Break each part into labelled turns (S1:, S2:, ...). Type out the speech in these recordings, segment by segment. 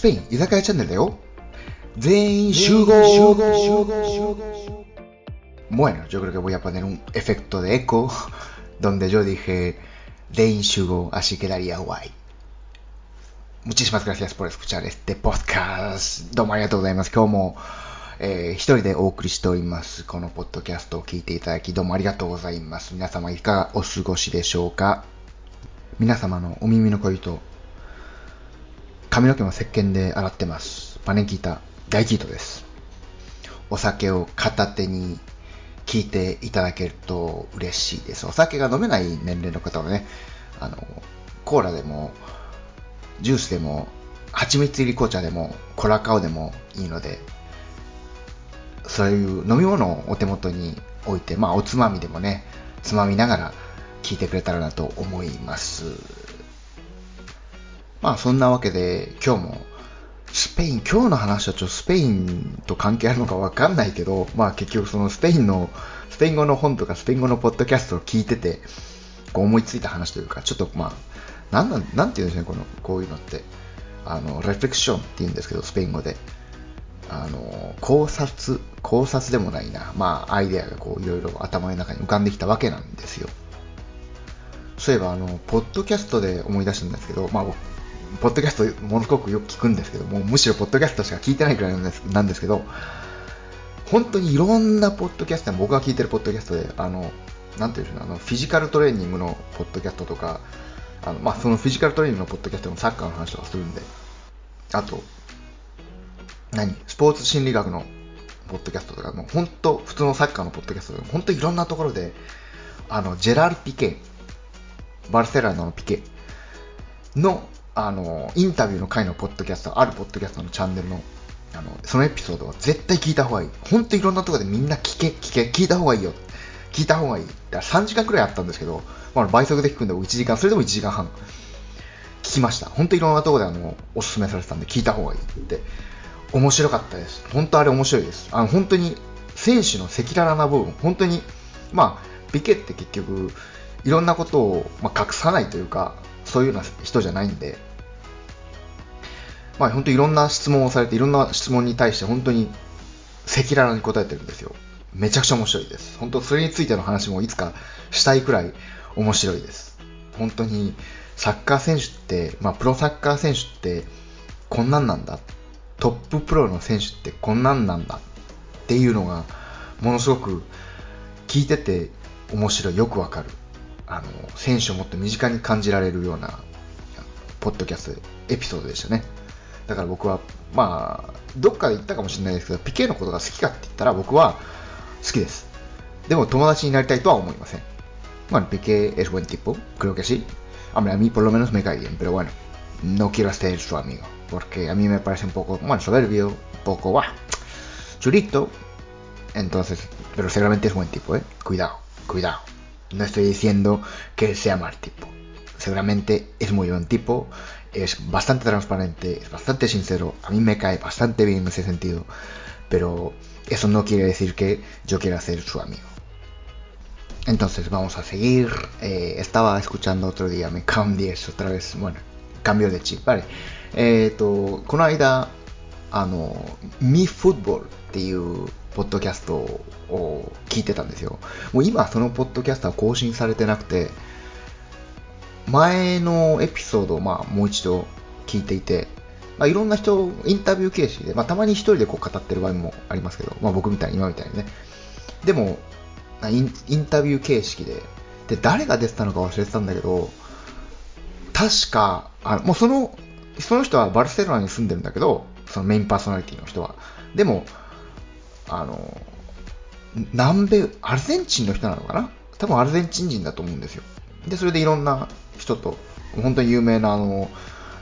S1: ペイン居酒屋チャンネルだよ。全員集合 Bueno, yo creo que voy a poner un efecto de eco donde yo dije 全員集合, así quedaría guay. Muchísimas gracias por escuchar este podcast. どうもありがとうございます。今日も、えー、一人でお送りしております。このポッドキャストを聞いていただきどうもありがとうございます。皆様いかがお過ごしでしょうか皆様のお耳の恋と髪の毛も石鹸で洗ってます。パネキータ大キートです。お酒を片手に聞いていただけると嬉しいです。お酒が飲めない年齢の方はね、あの、コーラでも、ジュースでも、蜂蜜入り紅茶でも、コラカオでもいいので、そういう飲み物をお手元に置いて、まあおつまみでもね、つまみながら聞いてくれたらなと思います。まあそんなわけで今日もスペイン、今日の話はちょっとスペインと関係あるのかわかんないけど、まあ結局そのスペインの、スペイン語の本とかスペイン語のポッドキャストを聞いてて、こう思いついた話というか、ちょっとまあ、なんなん、なんて言うんですね、この、こういうのって。あの、レフレクションって言うんですけど、スペイン語で。あの、考察、考察でもないな。まあ、アイデアがこう、いろいろ頭の中に浮かんできたわけなんですよ。そういえば、あの、ポッドキャストで思い出したんですけど、まあ、ポッドキャストものすごくよく聞くんですけども、むしろポッドキャストしか聞いてないくらいなんですなんですけど、本当にいろんなポッドキャスト、僕が聞いてるポッドキャストで、あの、なんていうんでしょうあの、フィジカルトレーニングのポッドキャストとか、あのまあ、そのフィジカルトレーニングのポッドキャストでもサッカーの話とかするんで、あと、何スポーツ心理学のポッドキャストとか、もう本当、普通のサッカーのポッドキャストでも、本当いろんなところで、あの、ジェラール・ピケ、バルセロナのピケのあの、インタビューの回のポッドキャスト、あるポッドキャストのチャンネルの、あの、そのエピソードは絶対聞いた方がいい。ほんといろんなところでみんな聞け、聞け、聞いた方がいいよ。聞いた方がいい。だから3時間くらいあったんですけど、まあ、倍速で聞くんで1時間、それでも1時間半聞きました。本当いろんなところであの、おすすめされてたんで聞いた方がいいって。面白かったです。本当あれ面白いです。あの、本当に選手の赤裸々な部分、本当に、まあ、ピケって結局、いろんなことを、まあ、隠さないというか、そういうような人じゃないんで、まあ本当いろんな質問をされて、いろんな質問に対して本当に赤裸々に答えてるんですよ。めちゃくちゃ面白いです。本当それについての話もいつかしたいくらい面白いです。本当にサッカー選手って、まあプロサッカー選手ってこんなんなんだ。トッププロの選手ってこんなんなんだっていうのがものすごく聞いてて面白い、よくわかる。あの、選手をもっと身近に感じられるような、ポッドキャスト、エピソードでしたね。だから僕は、まあ、どっかで言ったかもしれないですけど、ピケのことが好きかって言ったら僕は好きです。でも友達になりたいとは思いません。Bueno, Piqué es buen tipo, creo que sí. Hombre, a mí por lo menos me cae bien, pero bueno, no quiero ser su amigo, porque a mí me parece un poco, bueno, soberbio, un poco, bah, churito. Entonces, pero seguramente es buen tipo, ¿eh? Cuidado, cuidado. No estoy diciendo que sea mal tipo. Seguramente es muy buen tipo, es bastante transparente, es bastante sincero, a mí me cae bastante bien en ese sentido, pero eso no quiere decir que yo quiera ser su amigo. Entonces vamos a seguir. Eh, estaba escuchando otro día, me cambié otra vez, bueno, cambio de chip, vale. えっ、と、この間、あの、ミフッボールっていう ポッドキャストを聞いてたんですよ。もう今そのポッドキャストは更新されてなくて、前のエピソードをまあもう一度聞いていて、まあ、いろんな人、インタビュー形式で、まあ、たまに一人でこう語ってる場合もありますけど、まあ、僕みたいに、今みたいにね。でもイン、インタビュー形式で、で、誰が出てたのか忘れてたんだけど、確か、あもうその、その人はバルセロナに住んでるんだけど、そのメインパーソナリティの人は。でも、あの、南米、アルゼンチンの人なのかな？多分アルゼンチン人だと思うんですよ。で、それでいろんな人と、本当に有名な、あの、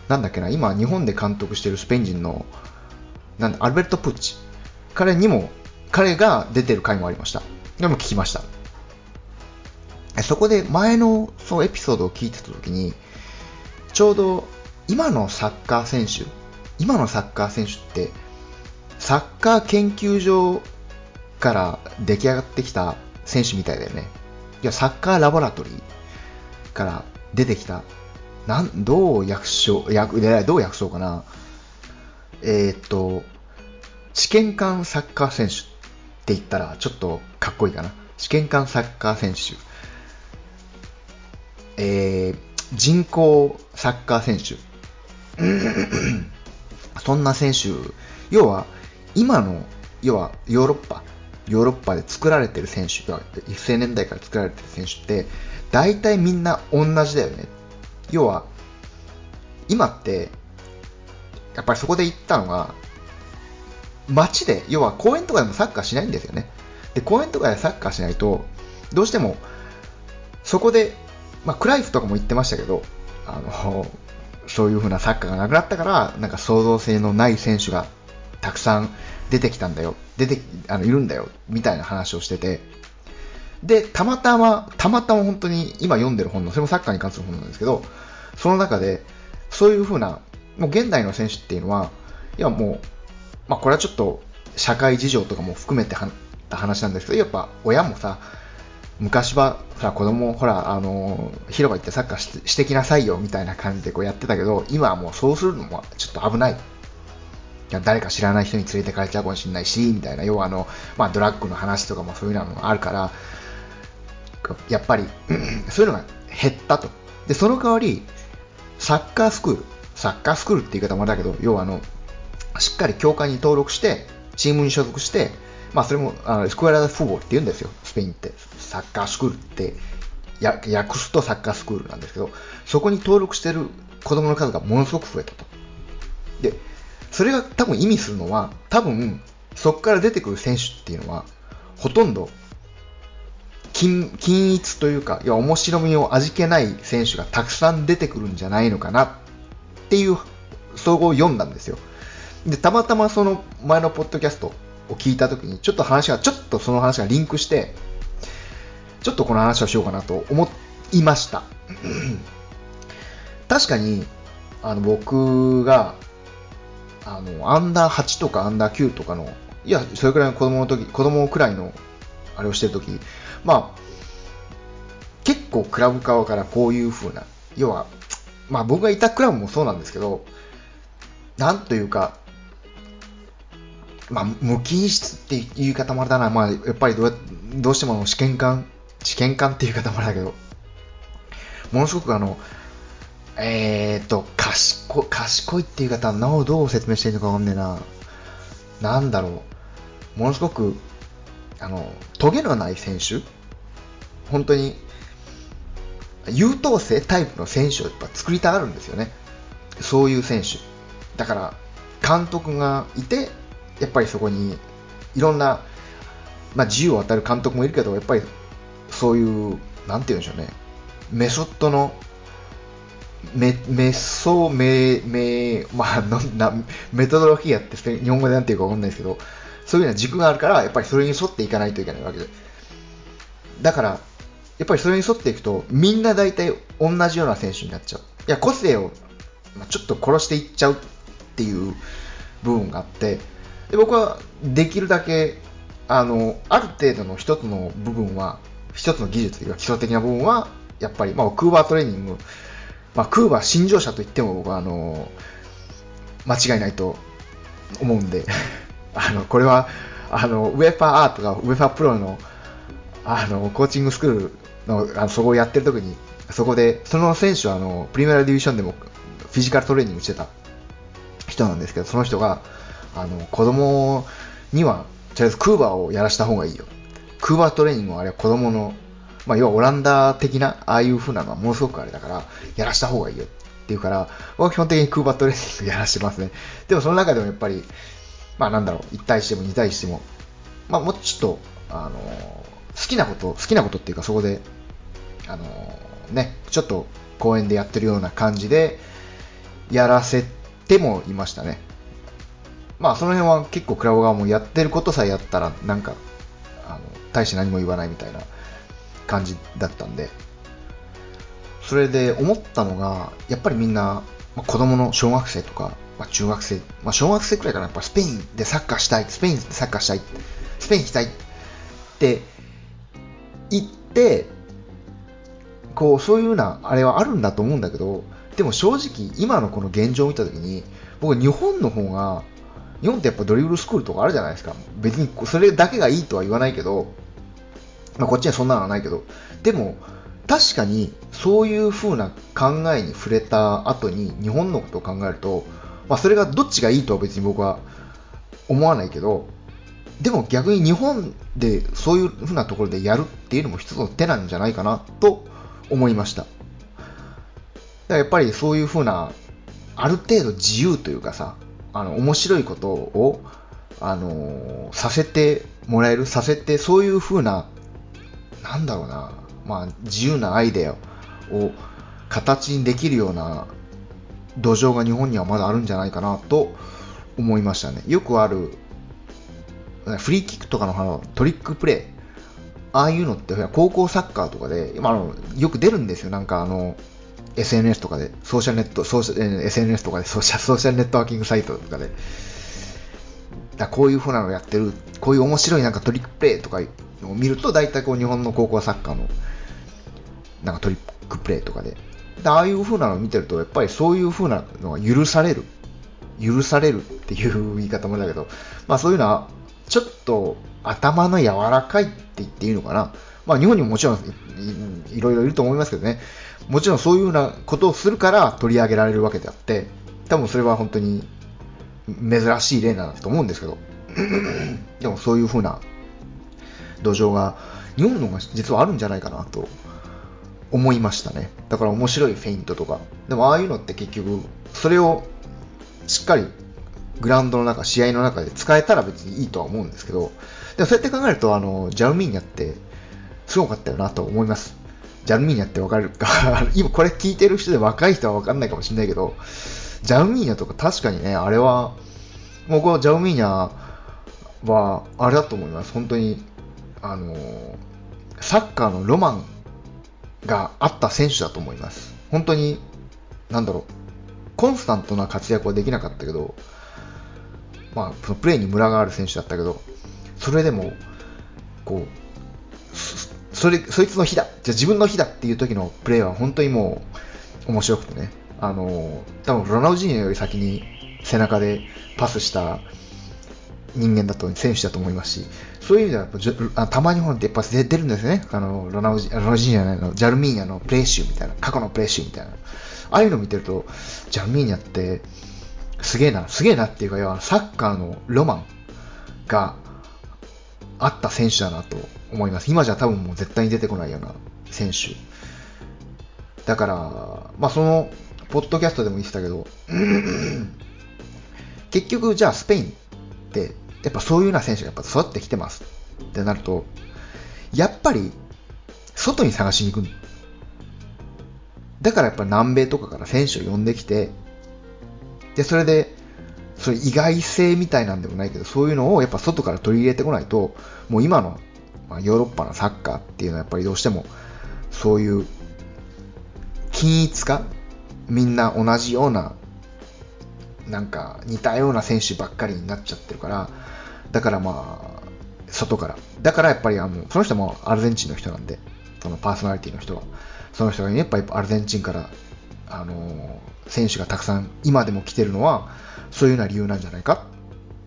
S1: なんだっけな、今、日本で監督してるスペイン人の、なん、アルベルト・プッチ。彼にも、彼が出てる回もありました。でも聞きました。そこで前のそうエピソードを聞いてた時に、ちょうど今のサッカー選手、今のサッカー選手って、サッカー研究所から出来上がってきた選手みたいだよね。いや、サッカーラボラトリーから出てきた、なん、どう訳しよう、訳、どう訳そうかな。えー、っと、試験官サッカー選手って言ったらちょっとかっこいいかな。試験官サッカー選手。えー、人工サッカー選手。そんな選手、要は今の、要はヨーロッパ、ヨーロッパで作られてる選手が、1000年代から作られてる選手って、大体みんな同じだよね。要は、今って、やっぱりそこで言ったのが、街で、要は公園とかでもサッカーしないんですよね。で、公園とかでサッカーしないと、どうしても、そこで、まあ、クライフとかも言ってましたけど、あの、そういう風なサッカーがなくなったから、なんか創造性のない選手がたくさん出てきたんだよ、出て、あの、いるんだよ、みたいな話をしてて、で、たまたま、たまたま本当に今読んでる本の、それもサッカーに関する本なんですけど、その中で、そういう風な、もう現代の選手っていうのは、いやもう、まあこれはちょっと社会事情とかも含めてた話なんですけど、やっぱ親もさ、昔はさ子供ほら、あの広場行ってサッカーしてきなさいよみたいな感じでこうやってたけど、今はもうそうするのもちょっと危ない。誰か知らない人に連れてかれちゃうかもしれないし、みたいな、要はあの、まあ、ドラッグの話とかもそういうのがあるから、やっぱり そういうのが減ったと。で、その代わり、サッカースクール、サッカースクールって言い方もあれだけど、要はあの、しっかり協会に登録して、チームに所属して、まあそれも、あのスクエラ・フォーボーって言うんですよ、スペインって。サッカースクールって、訳すとサッカースクールなんですけど、そこに登録してる子供の数がものすごく増えたと。で、それが多分意味するのは、多分、そこから出てくる選手っていうのは、ほとんど均均一というか、いや、面白みを味気ない選手がたくさん出てくるんじゃないのかなっていう総合を読んだんですよ。で、たまたまその前のポッドキャストを聞いたときに、ちょっと話が、ちょっとその話がリンクして、ちょっとこの話をしようかなと思いました。確かに、あの、僕が、あの、アンダー8とかアンダー9とかの、いや、それくらいの子供の時、子供くらいの、あれをしてる時、まあ、結構クラブ側からこういう風な、要は、まあ僕がいたクラブもそうなんですけど、なんというか、まあ、無菌室っていう言い方もあれだな、まあ、やっぱりどうどうしても試験官、試験官っていう言い方もあれだけど、ものすごくあの、えーと、賢い、賢いっていう方はなおどう説明していいのかわかんねえな。なんだろう。ものすごく、あの、トゲのない選手本当に、優等生タイプの選手をやっぱ作りたがるんですよね。そういう選手。だから、監督がいて、やっぱりそこにいろんな、まあ、自由を与える監督もいるけど、やっぱりそういう、なんて言うんでしょうね、メソッドの、メメソメメ、まあな、メトドロギアって日本語でなんていうかわかんないですけど、そういうような軸があるから、やっぱりそれに沿っていかないといけないわけで。だから、やっぱりそれに沿っていくと、みんな大体同じような選手になっちゃう。いや、個性をちょっと殺していっちゃうっていう部分があって、で僕はできるだけあのある程度の一つの部分は一つの技術というか基礎的な部分はやっぱり、まあ、クーバートレーニング、まあ、クーバー新乗車といっても僕はあの間違いないと思うんで あのこれはあのウェファーアートがウェファープロのあのコーチングスクールのあのそこをやってる時にそこでその選手はあのプリメラディビションでもフィジカルトレーニングしてた人なんですけどその人があの、子供には、とりあえずクーバーをやらした方がいいよ。クーバートレーニングはあれは子供の、まあ、要はオランダ的な、ああいう風なのはものすごくあれだから、やらした方がいいよっていうから、僕は基本的にクーバートレーニングやらしてますね。でもその中でもやっぱり、まあなんだろう、1対しても2対しても、まあもうちょっと、あの、好きなこと、好きなことっていうかそこで、あの、ね、ちょっと公園でやってるような感じで、やらせてもいましたね。まあその辺は結構クラブ側もやってることさえやったらなんかあの大して何も言わないみたいな感じだったんでそれで思ったのがやっぱりみんな、まあ、子供の小学生とか、まあ、中学生、まあ、小学生くらいかなやっぱスペインでサッカーしたいスペインでサッカーしたいスペイン行きたいって言ってこうそういうようなあれはあるんだと思うんだけどでも正直、今のこの現状を見たときに、僕日本の方が、日本ってやっぱドリブルスクールとかあるじゃないですか。別にそれだけがいいとは言わないけど、まあ、こっちにはそんなのはないけど、でも、確かにそういう風な考えに触れた後に日本のことを考えると、まあ、それがどっちがいいとは別に僕は思わないけど、でも逆に日本でそういう風なところでやるっていうのも一つの手なんじゃないかなと思いました。だからやっぱりそういう風な、ある程度自由というかさ、あの、面白いことを、あのー、させてもらえる、させて、そういう風な、なんだろうな、まあ、自由なアイデアを形にできるような土壌が日本にはまだあるんじゃないかなと思いましたね。よくある、フリーキックとかのトリックプレー、ああいうのって高校サッカーとかで、今のよく出るんですよ。なんかあの、SNS とかで、ソーシャルネット、ソーシャ SNS とかでソーシャ、ソーシャルネットワーキングサイトとかで、だこういう風なのやってる、こういう面白いなんかトリックプレーとかを見ると、大体こう日本の高校サッカーのなんかトリックプレーとかで。でああいう風なのを見てると、やっぱりそういう風なのが許される。許されるっていう言い方もだけど、まあそういうのは、ちょっと頭の柔らかいって言っていいのかな。まあ日本にももちろんいろいろいると思いますけどね。もちろんそういうようなことをするから取り上げられるわけであって、多分それは本当に珍しい例なんだと思うんですけど、でもそういう風な土壌が日本の方が実はあるんじゃないかなと思いましたね。だから面白いフェイントとか。でもああいうのって結局、それをしっかりグラウンドの中、試合の中で使えたら別にいいとは思うんですけど、でもそうやって考えると、あの、ジャルミーニャってすごかったよなと思います。ジャルミーニャってわかるか 今これ聞いてる人で若い人はわかんないかもしれないけど、ジャルミーニャとか確かにね、あれは、僕はジャルミーニャは、あれだと思います。本当に、あの、サッカーのロマンがあった選手だと思います。本当に、なんだろう、コンスタントな活躍はできなかったけど、まあ、そのプレーにムラがある選手だったけど、それでも、こう、それ、そいつの日だ、じゃ自分の日だっていう時のプレーは本当にもう面白くてね、あの、多分ロナウジーニョより先に背中でパスした人間だと、選手だと思いますし、そういう意味では、たまにほんってやっぱ出るんですね。あの、ロナウジ、ロナウジーニャの、ジャルミーニャのプレー集みたいな、過去のプレー集みたいな。ああいうのを見てると、ジャルミーニャって、すげえな、すげえなっていうか、サッカーのロマンがあった選手だなと思います。今じゃ多分もう絶対に出てこないような選手。だから、まあその、ポッドキャストでも言ってたけど、結局じゃあスペインってやっぱそういうような選手がやっぱ育ってきてますってなると、やっぱり外に探しに行く。だからやっぱ南米とかから選手を呼んできて、で、それで、それ意外性みたいなんでもないけど、そういうのをやっぱ外から取り入れてこないと、もう今の、まあ、ヨーロッパのサッカーっていうのはやっぱりどうしても、そういう均一化みんな同じような、なんか似たような選手ばっかりになっちゃってるから、だからまあ、外から。だからやっぱりあの、その人もアルゼンチンの人なんで、そのパーソナリティの人は。その人がねやっぱりアルゼンチンから、あの、選手がたくさん今でも来てるのは、そういうような理由なんじゃないか？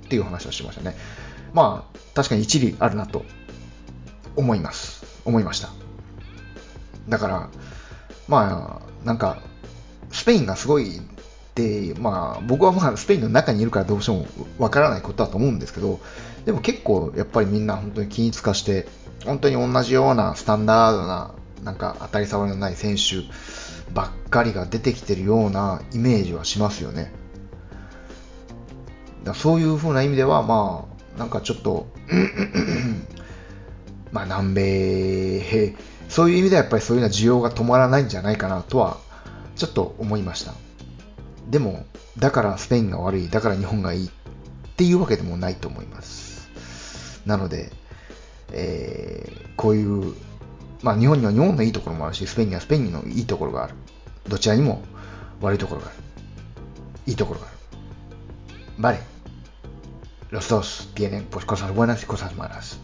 S1: っていう話をしましたね。まあ、確かに一理あるなと思います。思いました。だから、まあ、なんか、スペインがすごいで、まあ、僕はまあスペインの中にいるからどうしてもわからないことだと思うんですけど、でも結構やっぱりみんな本当に均一化して、本当に同じようなスタンダードな、なんか当たり障りのない選手ばっかりが出てきてるようなイメージはしますよね。だそういう風な意味では、まあ、なんかちょっとまあ南米、そういう意味ではやっぱりそういうような需要が止まらないんじゃないかなとは、ちょっと思いました。でも、だからスペインが悪い、だから日本がいいっていうわけでもないと思います。なので、えー、こういう、まあ日本には日本のいいところもあるし、スペインにはスペインのいいところがある。どちらにも悪いところがある。いいところがある。Vale. Los dos tienen pues cosas buenas y cosas malas.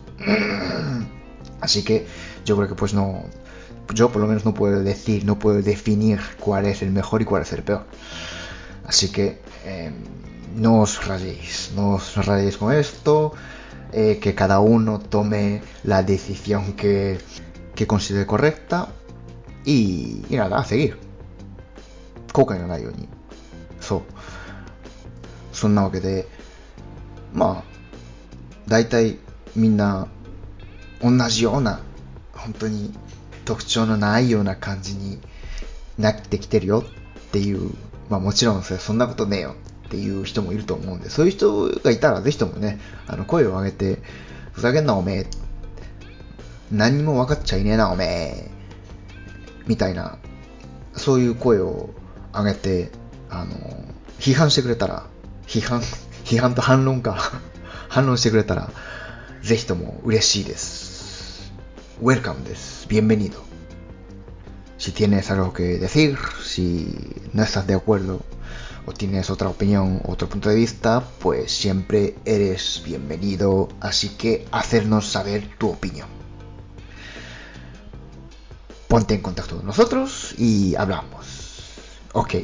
S1: Así que yo creo que pues no yo por lo menos no puedo decir, no puedo definir cuál es el mejor y cuál es el peor. Así que em, no os rayéis, no os rayéis con esto, eh, que cada uno tome la decisión que, que considere correcta y, y nada, a seguir. 後悔のないように。そう。そんなわけで、まあ、大体みんな同じような、本当に特徴のないような感じになってきてるよっていう、まあもちろんそんなことねえよっていう人もいると思うんで、そういう人がいたらぜひともね、あの声を上げて、ふざけんなおめえ、何も分かっちゃいねえなおめえ、みたいな、そういう声を上げて、あの、批判してくれたら、批判、批判と反論か 反論してくれたら、ぜひとも嬉しいです。Welcome です。Bienvenido. Si tienes algo que decir, si no estás de acuerdo o tienes otra opinión, otro punto de vista, pues siempre eres bienvenido, así que hacernos saber tu opinión. Ponte en contacto con nosotros y hablamos. Ok.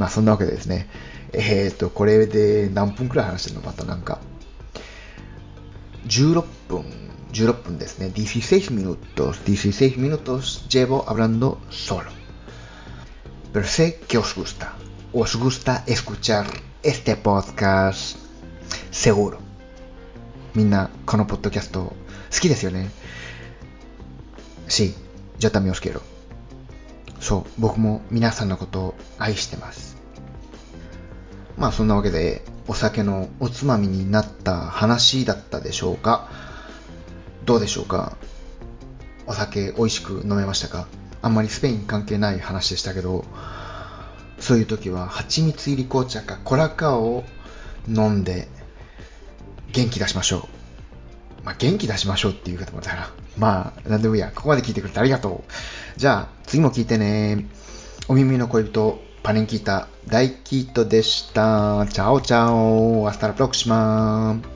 S1: まあそんなわけですね。えっ、ー、と、これで何分くらい話してるのまたなんか。16分、 16分ですね。16 minutos, 16 minutos llevo hablando solo. Pero sé que os gusta. Os gusta escuchar este podcast seguro. みんなこのポッドキャスト好きですよね。Sí, yo también os quiero. そう、僕も皆さんのことを愛してます。まあそんなわけで、お酒のおつまみになった話だったでしょうかどうでしょうか？お酒美味しく飲めましたか？あんまりスペイン関係ない話でしたけど、そういう時は蜂蜜入り紅茶か Cola Cao を飲んで元気出しましょう。まあ、元気出しましょうっていう方もだから、まあ、なんでもいいや。ここまで聞いてくれてありがとう。じゃあ、次も聞いてね。お耳の恋人、パネンキータ、大キートでした。 Chao chao. Hasta la próxima.